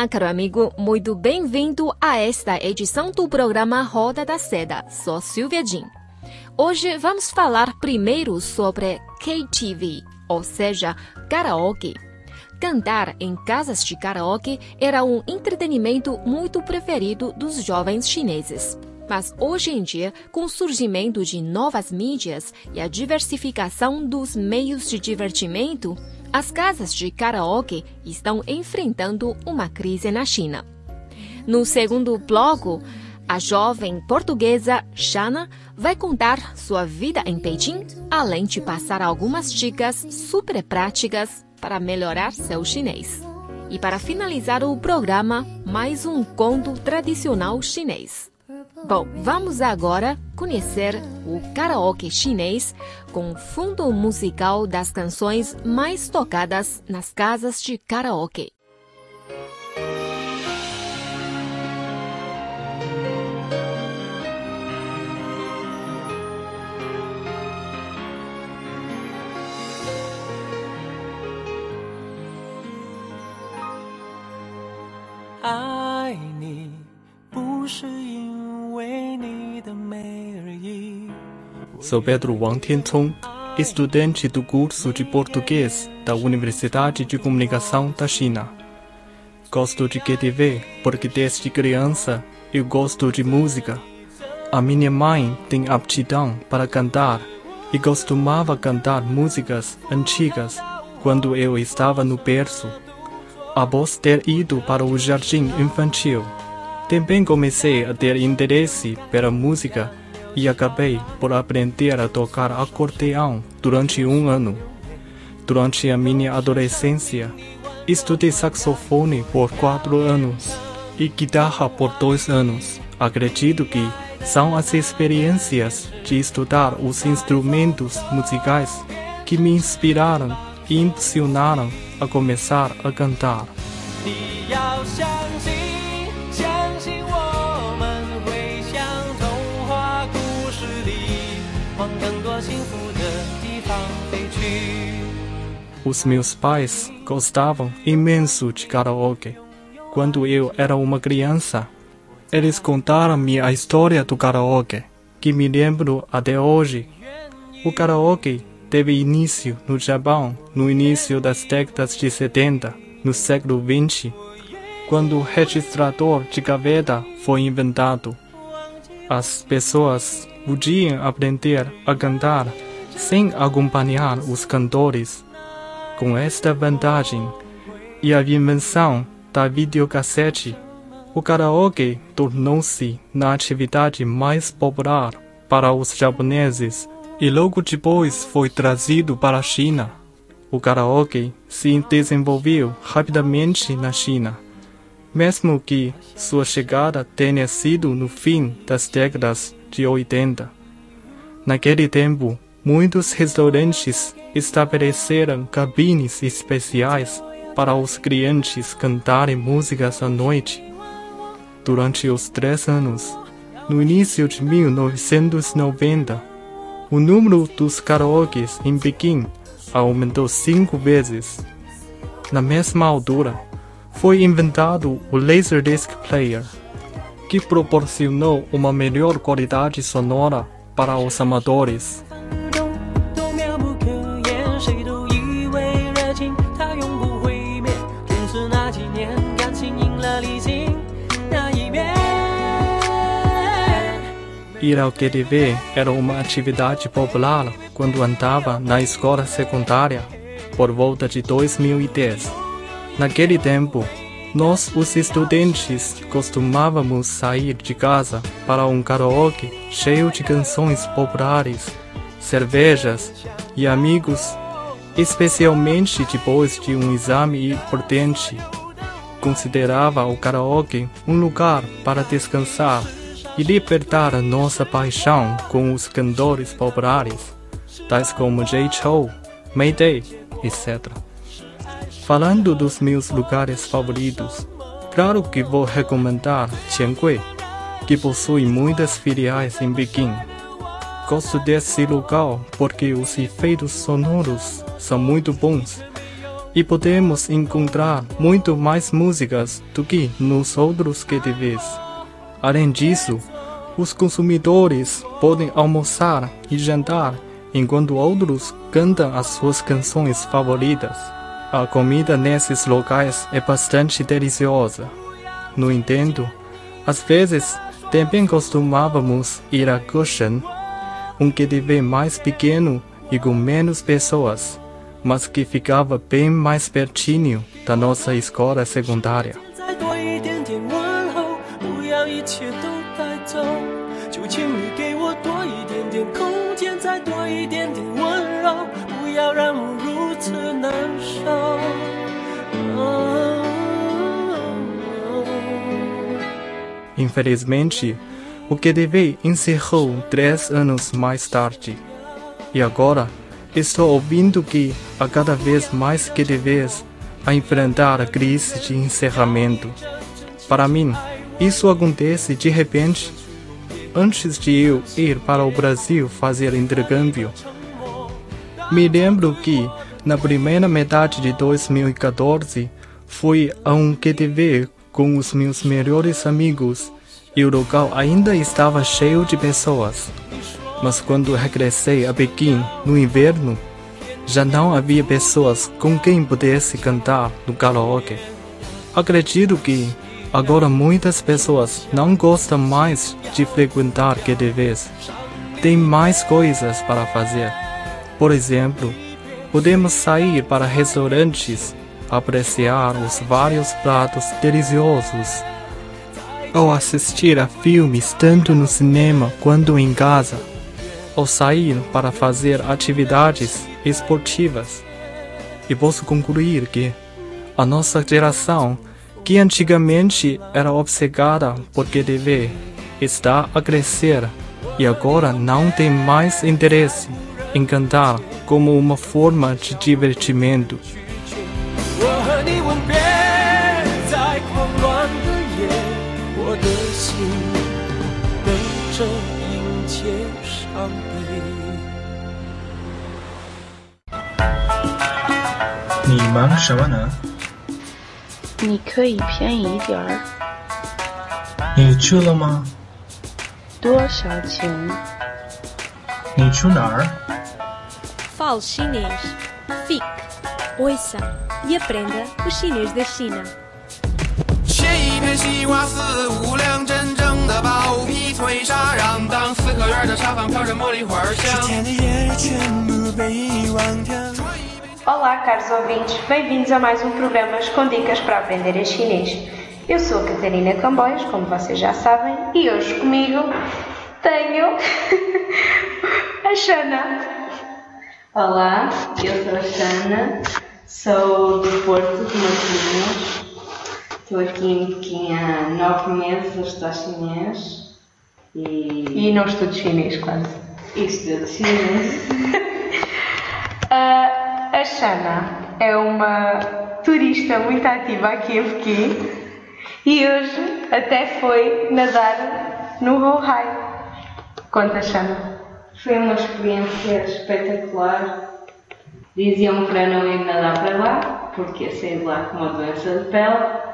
Olá, caro amigo, muito bem-vindo a esta edição do programa Roda da Seda. Sou Silvia Jin. Hoje vamos falar primeiro sobre KTV, ou seja, karaoke. Cantar em casas de karaoke era um entretenimento muito preferido dos jovens chineses. Mas hoje em dia, com o surgimento de novas mídias e a diversificação dos meios de divertimento, as casas de karaoke estão enfrentando uma crise na China. No segundo bloco, a jovem portuguesa Shana vai contar sua vida em Pequim, além de passar algumas dicas super práticas para melhorar seu chinês. E para finalizar o programa, mais um conto tradicional chinês. Bom, vamos agora conhecer o karaoke chinês com fundo musical das canções mais tocadas nas casas de karaoke. Sou Pedro Wang Tianchong, estudante do curso de português da Universidade de Comunicação da China. Gosto de QTV porque desde criança eu gosto de música. A minha mãe tem aptidão para cantar e costumava cantar músicas antigas quando eu estava no berço. Após ter ido para o jardim infantil, também comecei a ter interesse pela música e acabei por aprender a tocar acordeão durante um ano. Durante a minha adolescência, estudei saxofone por quatro anos e guitarra por dois anos. Acredito que são as experiências de estudar os instrumentos musicais que me inspiraram e impulsionaram a começar a cantar. Os meus pais gostavam imenso de karaoke. Quando eu era uma criança, eles contaram-me a história do karaoke, que me lembro até hoje. O karaoke teve início no Japão no início das décadas de 70, no século 20, quando o registrador de gaveta foi inventado. As pessoas podiam aprender a cantar sem acompanhar os cantores. Com esta vantagem e a invenção da videocassete, o karaoke tornou-se na atividade mais popular para os japoneses e logo depois foi trazido para a China. O karaoke se desenvolveu rapidamente na China, mesmo que sua chegada tenha sido no fim das décadas de 80. Naquele tempo, muitos restaurantes estabeleceram cabines especiais para os clientes cantarem músicas à noite. Durante os três anos, no início de 1990, o número dos karaokes em Pequim aumentou cinco vezes. Na mesma altura, foi inventado o Laserdisc Player, que proporcionou uma melhor qualidade sonora para os amadores. Ir ao QTV era uma atividade popular quando andava na escola secundária, por volta de 2010. Naquele tempo, nós, os estudantes, costumávamos sair de casa para um karaoke cheio de canções populares, cervejas e amigos, especialmente depois de um exame importante. considerava o karaoke um lugar para descansar e libertar nossa paixão com os cantores populares, tais como J. Cho, Mayday, etc. Falando dos meus lugares favoritos, claro que vou recomendar Qiangui, que possui muitas filiais em Pequim. Gosto desse lugar porque os efeitos sonoros são muito bons e podemos encontrar muito mais músicas do que nos outros QTVs. Além disso, os consumidores podem almoçar e jantar enquanto outros cantam as suas canções favoritas. A comida nesses locais é bastante deliciosa. No entanto, às vezes também costumávamos ir a Goshen, um que devia mais pequeno e com menos pessoas, mas que ficava bem mais pertinho da nossa escola secundária. Infelizmente, o QTV encerrou três anos mais tarde. E agora, estou ouvindo que há cada vez mais QTVs a enfrentar a crise de encerramento. Para mim, isso acontece de repente. Antes de eu ir para o Brasil fazer intercâmbio, me lembro que, na primeira metade de 2014, fui a um QTV com os meus melhores amigos e o local ainda estava cheio de pessoas. Mas quando regressei a Pequim no inverno, já não havia pessoas com quem pudesse cantar no karaoke. Acredito que agora muitas pessoas não gostam mais de frequentar QTVs. Tem mais coisas para fazer. Por exemplo, podemos sair para restaurantes, apreciar os vários pratos deliciosos, ou assistir a filmes tanto no cinema quanto em casa, ou sair para fazer atividades esportivas. E posso concluir que a nossa geração, que antigamente era obcecada por QTV, está a crescer e agora não tem mais interesse em cantar como uma forma de divertimento. 的心等着迎接伤悲。你忙什么呢？你可以便宜一点儿，你去了吗？多少钱？你去哪儿？ Fale chinês. Fique, ouça e aprenda o chinês da China. 切一片西瓜四五两，真正的薄皮脆沙瓤，当四合院的沙发飘着茉莉花香。天的夜全部被遗忘掉。 Olá, caros ouvintes, bem-vindos a mais um programa com dicas para aprender a chinês. Eu sou a Catarina Camboias, como vocês já sabem, e hoje comigo tenho a Xana. Olá, eu sou a Xana, sou do Porto, de Matosinhos. Estou aqui em Pequim há nove meses a estudar chinês e, E não estudo chinês, quase. e estudo chinês. Ah, a Xana é uma turista muito ativa aqui em Pequim e hoje até foi nadar no Hohai. Conta, Xana. Foi uma experiência espetacular. Diziam para não ir nadar para lá, porque ia sair de lá com uma doença de pele,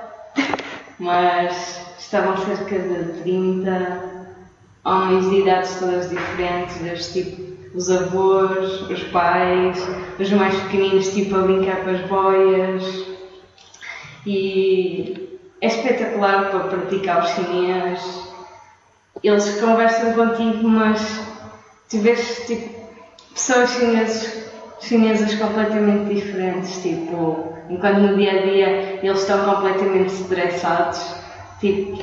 mas estavam cerca de 30 homens de idades todas diferentes, desde tipo os avós, os pais, os mais pequeninos, tipo a brincar com as boias. E é espetacular para praticar o chinês. Eles conversam contigo, mas tu vês tipo, pessoas chineses, chinesas completamente diferentes, tipo, enquanto no dia a dia eles estão completamente estressados, tipo,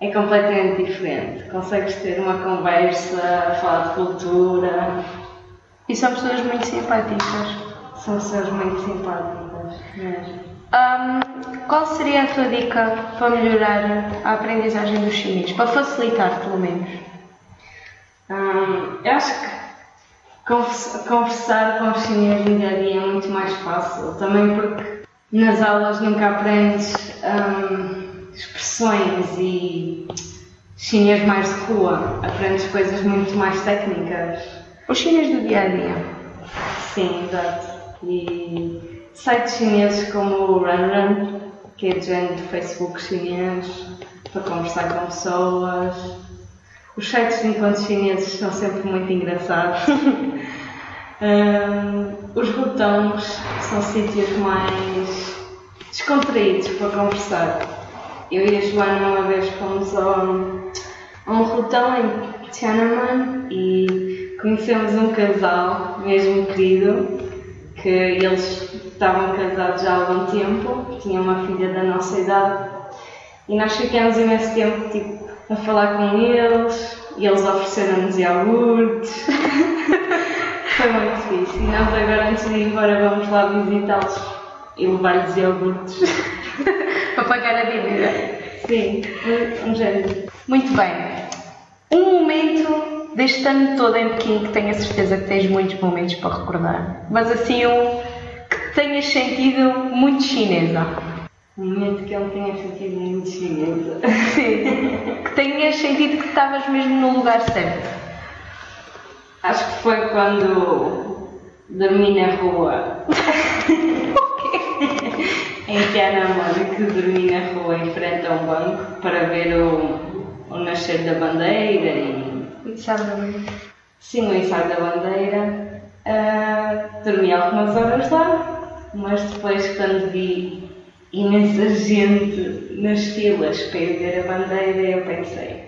é completamente diferente. Consegues ter uma conversa, falar de cultura, E são pessoas muito simpáticas. são pessoas muito simpáticas mesmo. Um, qual seria a tua dica para melhorar a aprendizagem do chinês? Para facilitar, pelo menos? Hum, eu acho que conversar com os chineses no dia a dia é muito mais fácil. Também porque nas aulas nunca aprendes hum, expressões e chinês mais de rua. Aprendes coisas muito mais técnicas. Os chinês do dia a dia. Sim, exato. E sites chineses como o RunRun, que é de género de Facebook chinês, para conversar com pessoas. Os sites de encontros chineses são sempre muito engraçados. Hum, os rotões são sítios mais descontraídos para conversar. Eu e a Joana uma vez fomos a um, um rotão em Tiananmen e conhecemos um casal mesmo querido que eles estavam casados já há algum tempo, tinham uma filha da nossa idade e nós ficamos imenso tempo tipo, a falar com eles e eles ofereceram-nos iogurtes. Foi muito fixe. E nós agora antes de ir embora vamos lá visitá-los e levar-lhes iogurtes. Para pagar a dívida. Sim, um, género. Muito bem. Um momento deste ano todo em Pequim que tenho a certeza que tens muitos momentos para recordar. Mas assim um que tenhas sentido muito chinesa. Um momento que eu tenha sentido muito chinesa. Sim. Que tenhas sentido que estavas mesmo no lugar certo. Acho que foi quando dormi na rua. em Tiananmen, que dormi na rua em frente a um banco para ver o, o nascer da bandeira e. Sabe Sim, o ensaio da bandeira. Ah, dormi algumas horas lá, mas depois, quando vi imensa gente nas filas para ir ver a bandeira, eu pensei: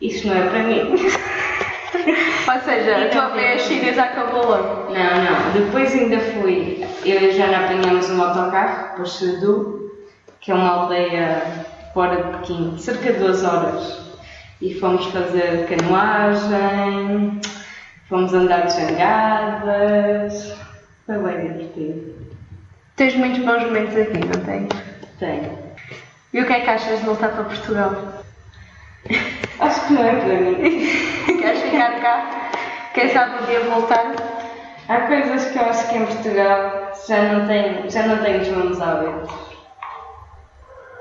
isto não é para mim. Ou seja, a tua veia chinesa acabou logo. Não, não. Depois ainda fui. Eu e a Joana apanhamos um autocarro para Shedu, que é uma aldeia fora de Pequim, cerca de duas horas. E fomos fazer canoagem, fomos andar de jangadas. Foi bem divertido. Tens muitos bons momentos aqui, não tens? Tenho. E o que é que achas de voltar para Portugal? Acho que não é para mim. Queres ficar cá? Quem sabe um dia voltar? Há coisas que eu acho que em Portugal já não tenho, já não tenho os mesmos hábitos.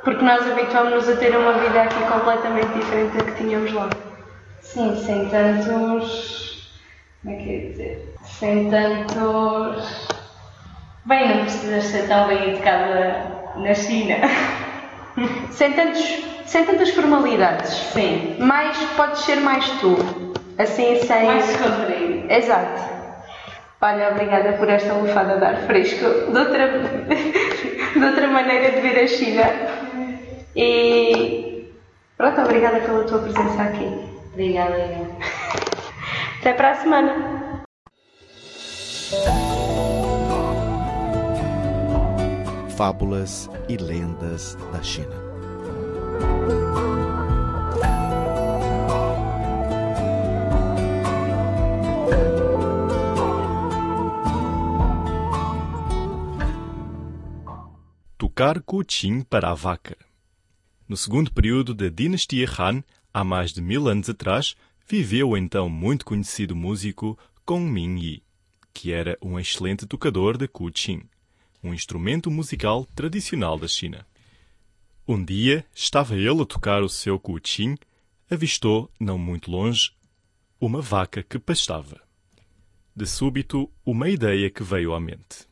Porque nós habituámos-nos a ter uma vida aqui completamente diferente da que tínhamos lá. Sim, sem tantos. Como é que é dizer? Sem tantos. Bem, não precisas ser tão bem educada na China. sem, tantos, sem tantas formalidades. Sim. Mas podes ser mais tu. Assim, sem. Mais descontraído. Exato. Olha, obrigada por esta lufada de ar fresco. De outra, de outra maneira de vir a China. E. Pronto, obrigada pela tua presença aqui. Obrigada, Ian. Até para a semana. Fábulas e lendas da China. Tocar Kuqin para a vaca. No segundo período da dinastia Han, há mais de mil anos atrás, viveu o então muito conhecido músico Gong Mingyi, que era um excelente tocador de Kuqin, um instrumento musical tradicional da China. Um dia, estava ele a tocar o seu Kuqin, avistou, não muito longe, uma vaca que pastava. De súbito, uma ideia que veio à mente.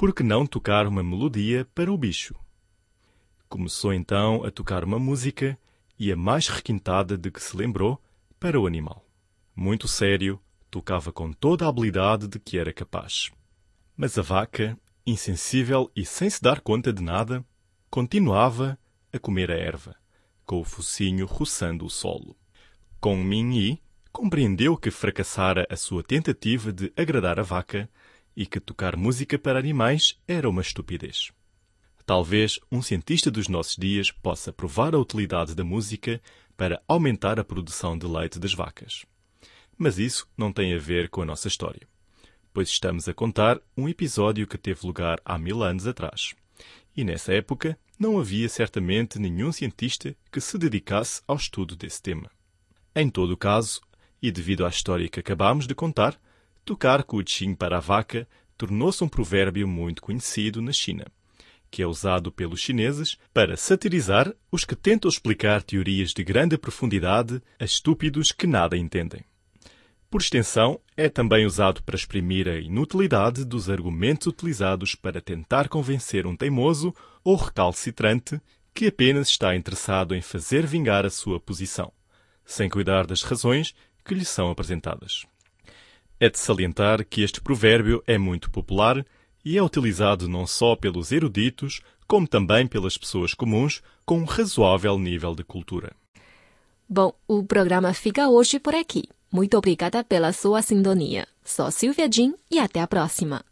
Por que não tocar uma melodia para o bicho? Começou então a tocar uma música e a mais requintada de que se lembrou para o animal. Muito sério, tocava com toda a habilidade de que era capaz. Mas a vaca, insensível e sem se dar conta de nada, continuava a comer a erva, com o focinho roçando o solo. Com Minyi, compreendeu que fracassara a sua tentativa de agradar a vaca e que tocar música para animais era uma estupidez. Talvez um cientista dos nossos dias possa provar a utilidade da música para aumentar a produção de leite das vacas. Mas isso não tem a ver com a nossa história, pois estamos a contar um episódio que teve lugar há mil anos atrás e nessa época não havia certamente nenhum cientista que se dedicasse ao estudo desse tema. Em todo o caso, e devido à história que acabamos de contar, tocar cuchim para a vaca tornou-se um provérbio muito conhecido na China, que é usado pelos chineses para satirizar os que tentam explicar teorias de grande profundidade a estúpidos que nada entendem. Por extensão, é também usado para exprimir a inutilidade dos argumentos utilizados para tentar convencer um teimoso ou recalcitrante que apenas está interessado em fazer vingar a sua posição, sem cuidar das razões que lhe são apresentadas. É de salientar que este provérbio é muito popular e é utilizado não só pelos eruditos, como também pelas pessoas comuns com um razoável nível de cultura. Bom, o programa fica hoje por aqui. Muito obrigada pela sua sintonia. Sou Silvia Jin e até a próxima.